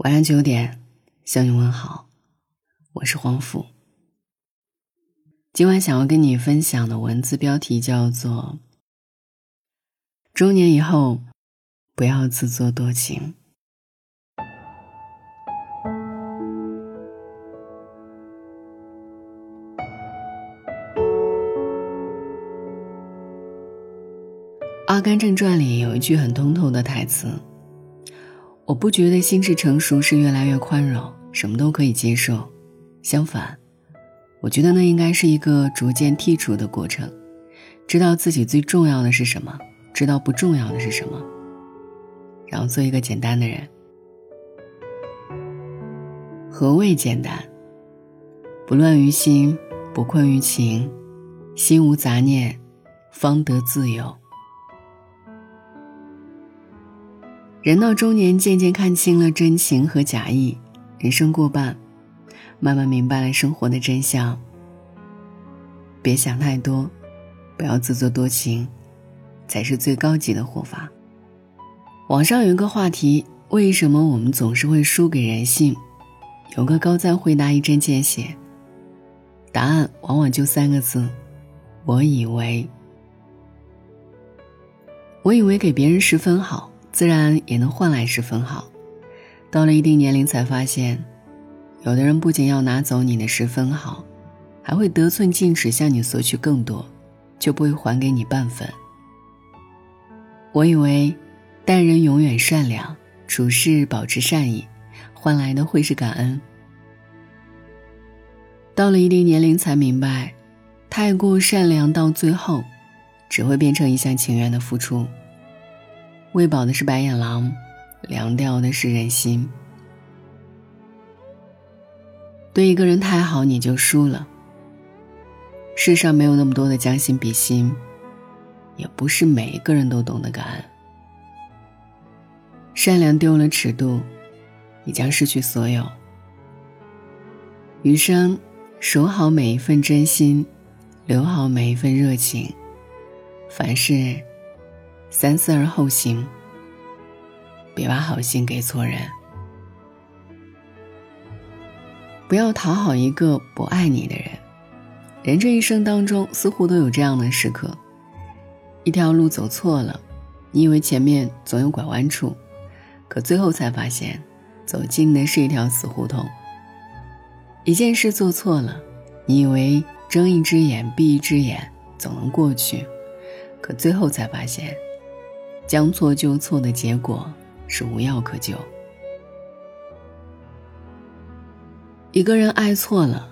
晚上九点，向你问好，我是黄甫。今晚想要跟你分享的文字标题叫做《中年以后不要自作多情》。《阿甘正传》里有一句很通透的台词。我不觉得心智成熟是越来越宽容，什么都可以接受。相反，我觉得那应该是一个逐渐剔除的过程，知道自己最重要的是什么，知道不重要的是什么，然后做一个简单的人。何谓简单？不乱于心，不困于情，心无杂念，方得自由。人到中年，渐渐看清了真情和假意，人生过半，慢慢明白了生活的真相。别想太多，不要自作多情，才是最高级的活法。网上有一个话题：为什么我们总是会输给人性？有个高赞回答一针见血，答案往往就三个字：我以为。我以为给别人十分好。自然也能换来十分好，到了一定年龄才发现，有的人不仅要拿走你的十分好，还会得寸进尺向你索取更多，就不会还给你半分。我以为，待人永远善良，处事保持善意，换来的会是感恩。到了一定年龄才明白，太过善良到最后，只会变成一厢情愿的付出。喂饱的是白眼狼，凉掉的是人心。对一个人太好，你就输了。世上没有那么多的将心比心，也不是每一个人都懂得感恩。善良丢了尺度，你将失去所有。余生，守好每一份真心，留好每一份热情。凡事。三思而后行，别把好心给错人。不要讨好一个不爱你的人。人这一生当中，似乎都有这样的时刻：一条路走错了，你以为前面总有拐弯处，可最后才发现，走进的是一条死胡同。一件事做错了，你以为睁一只眼闭一只眼总能过去，可最后才发现。将错就错的结果是无药可救。一个人爱错了，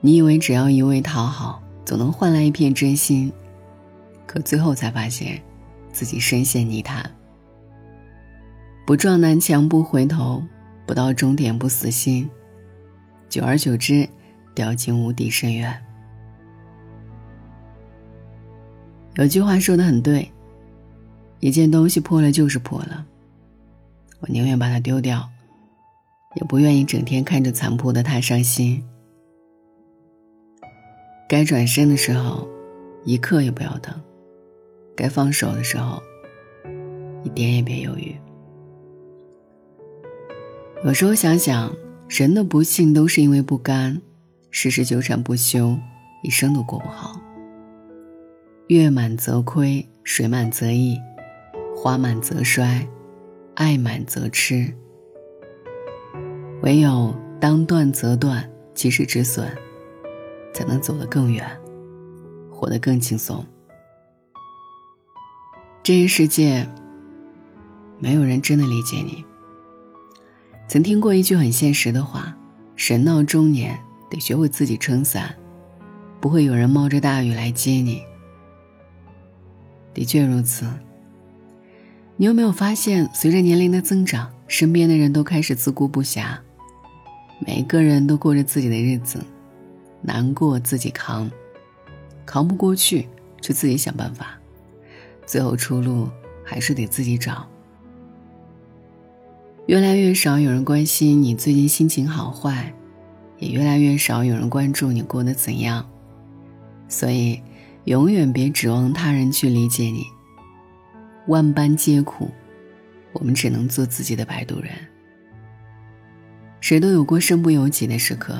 你以为只要一味讨好，总能换来一片真心，可最后才发现，自己深陷泥潭。不撞南墙不回头，不到终点不死心，久而久之，掉进无底深渊。有句话说的很对。一件东西破了就是破了，我宁愿把它丢掉，也不愿意整天看着残破的它伤心。该转身的时候，一刻也不要等；该放手的时候，一点也别犹豫。有时候想想，人的不幸都是因为不甘，事事纠缠不休，一生都过不好。月满则亏，水满则溢。花满则衰，爱满则痴。唯有当断则断，及时止损，才能走得更远，活得更轻松。这一世界，没有人真的理解你。曾听过一句很现实的话：人到中年，得学会自己撑伞，不会有人冒着大雨来接你。的确如此。你有没有发现，随着年龄的增长，身边的人都开始自顾不暇，每个人都过着自己的日子，难过自己扛，扛不过去就自己想办法，最后出路还是得自己找。越来越少有人关心你最近心情好坏，也越来越少有人关注你过得怎样，所以永远别指望他人去理解你。万般皆苦，我们只能做自己的摆渡人。谁都有过身不由己的时刻，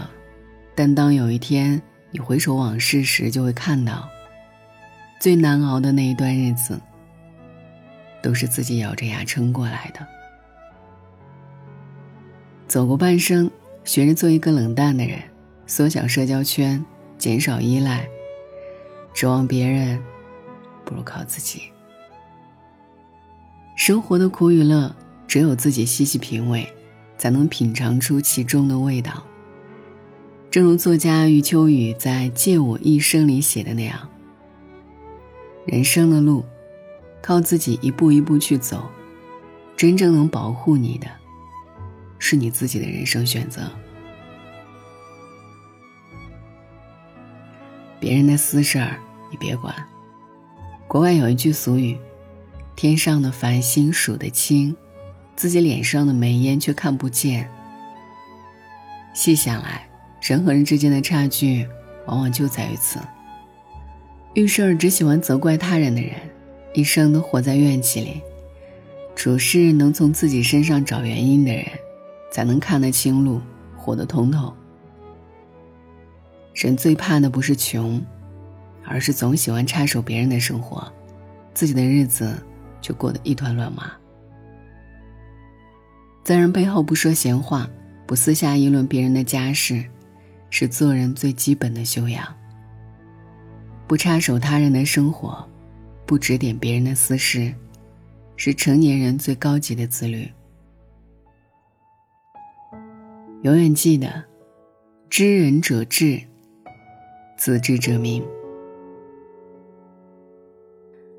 但当有一天你回首往事时，就会看到，最难熬的那一段日子，都是自己咬着牙撑过来的。走过半生，学着做一个冷淡的人，缩小社交圈，减少依赖，指望别人，不如靠自己。生活的苦与乐，只有自己细细品味。才能品尝出其中的味道。正如作家余秋雨在《借我一生》里写的那样：“人生的路，靠自己一步一步去走，真正能保护你的，是你自己的人生选择。别人的私事儿你别管。国外有一句俗语：‘天上的繁星数得清。’”自己脸上的眉烟却看不见。细想来，人和人之间的差距，往往就在于此。遇事儿只喜欢责怪他人的人，一生都活在怨气里；处事能从自己身上找原因的人，才能看得清路，活得通透。人最怕的不是穷，而是总喜欢插手别人的生活，自己的日子却过得一团乱麻。在人背后不说闲话，不私下议论别人的家事，是做人最基本的修养。不插手他人的生活，不指点别人的私事，是成年人最高级的自律。永远记得，知人者智，自知者明。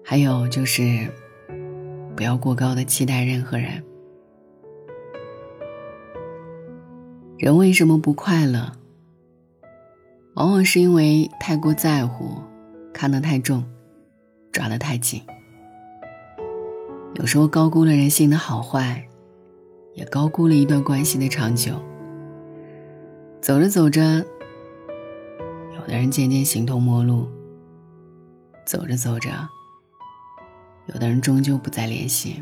还有就是，不要过高的期待任何人。人为什么不快乐？往往是因为太过在乎，看得太重，抓得太紧。有时候高估了人性的好坏，也高估了一段关系的长久。走着走着，有的人渐渐形同陌路；走着走着，有的人终究不再联系。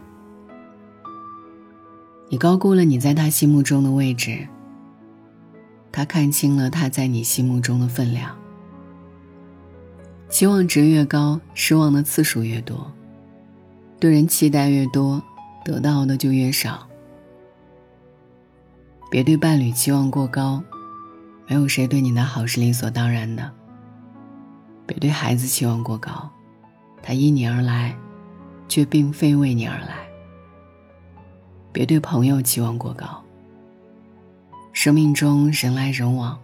你高估了你在他心目中的位置。他看清了他在你心目中的分量。期望值越高，失望的次数越多。对人期待越多，得到的就越少。别对伴侣期望过高，没有谁对你的好是理所当然的。别对孩子期望过高，他因你而来，却并非为你而来。别对朋友期望过高。生命中人来人往，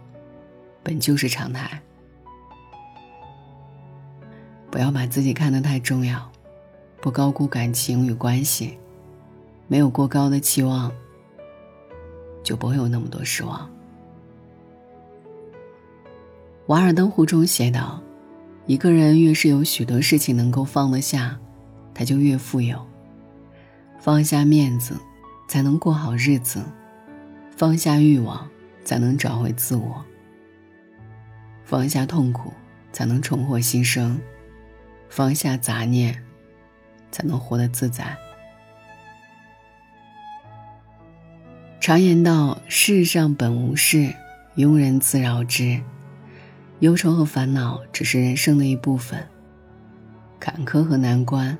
本就是常态。不要把自己看得太重要，不高估感情与关系，没有过高的期望，就不会有那么多失望。瓦尔登湖中写道：“一个人越是有许多事情能够放得下，他就越富有。放下面子，才能过好日子。”放下欲望，才能找回自我；放下痛苦，才能重获新生；放下杂念，才能活得自在。常言道：“世上本无事，庸人自扰之。”忧愁和烦恼只是人生的一部分，坎坷和难关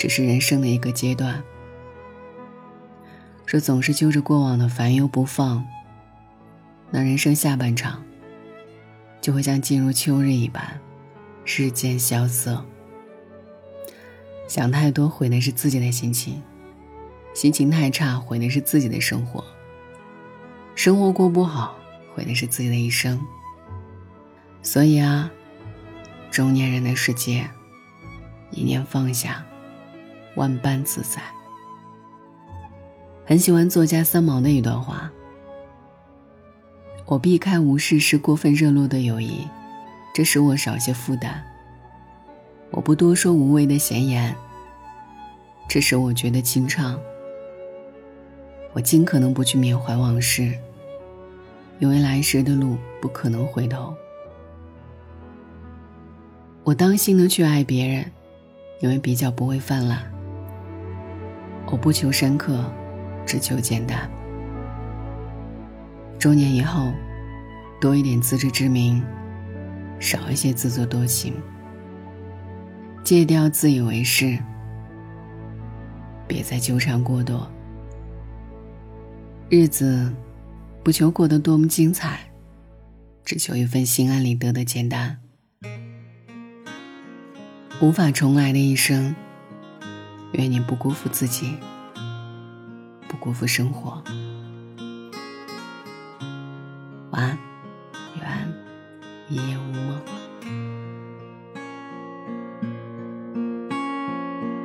只是人生的一个阶段。说总是揪着过往的烦忧不放，那人生下半场就会像进入秋日一般，日渐萧瑟。想太多毁的是自己的心情，心情太差毁的是自己的生活，生活过不好毁的是自己的一生。所以啊，中年人的世界，一念放下，万般自在。很喜欢作家三毛的一段话：“我避开无事时过分热络的友谊，这使我少些负担。我不多说无谓的闲言，这使我觉得清畅。我尽可能不去缅怀往事，因为来时的路不可能回头。我当心的去爱别人，因为比较不会泛滥。我不求深刻。只求简单。中年以后，多一点自知之明，少一些自作多情，戒掉自以为是，别再纠缠过多。日子不求过得多么精彩，只求一份心安理得的简单。无法重来的一生，愿你不辜负自己，不辜负生活。晚安，愿一夜无梦。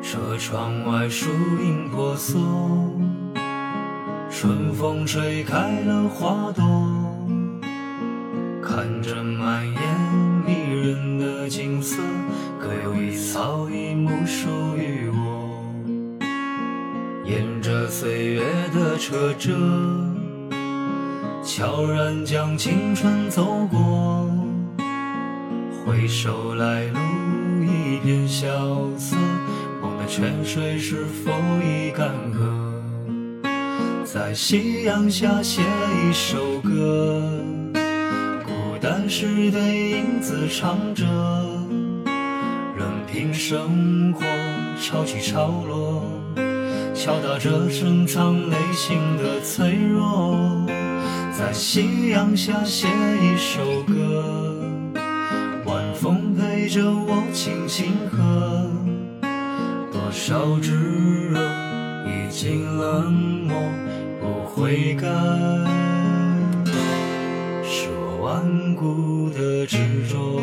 车窗外树影婆娑，春风吹开了花朵，岁月的车辙。悄然将青春走过，回首来路一片萧瑟，梦的泉水是否已干涸？在夕阳下写一首歌，孤单时的影子唱着，任凭生活潮起潮落，敲打着深藏内心的脆弱。在夕阳下写一首歌，晚风陪着我轻轻和。多少炙热已经冷漠，不悔改，是我顽固的执着。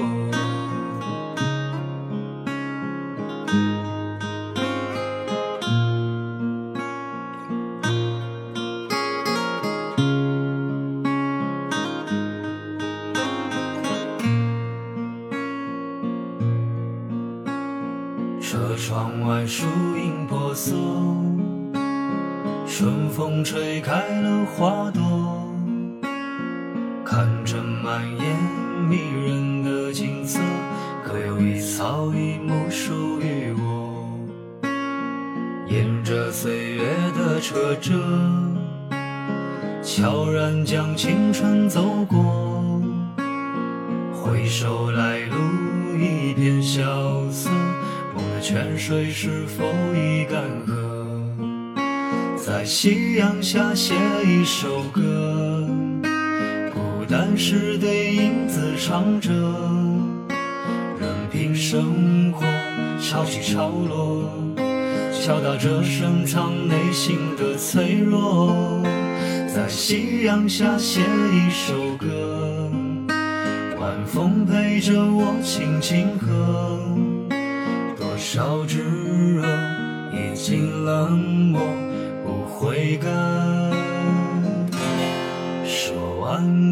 早已不属于我。沿着岁月的车辙，悄然将青春走过，回首来路一片萧瑟。泉水是否已干涸？在夕阳下写一首歌，孤单时对影子唱着，听生活潮起潮落，敲打着深藏内心的脆弱。在夕阳下写一首歌，晚风陪着我轻轻和，多。少炙热，已经冷漠，不悔改，说完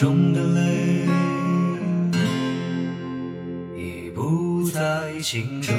中的泪已不再清澈。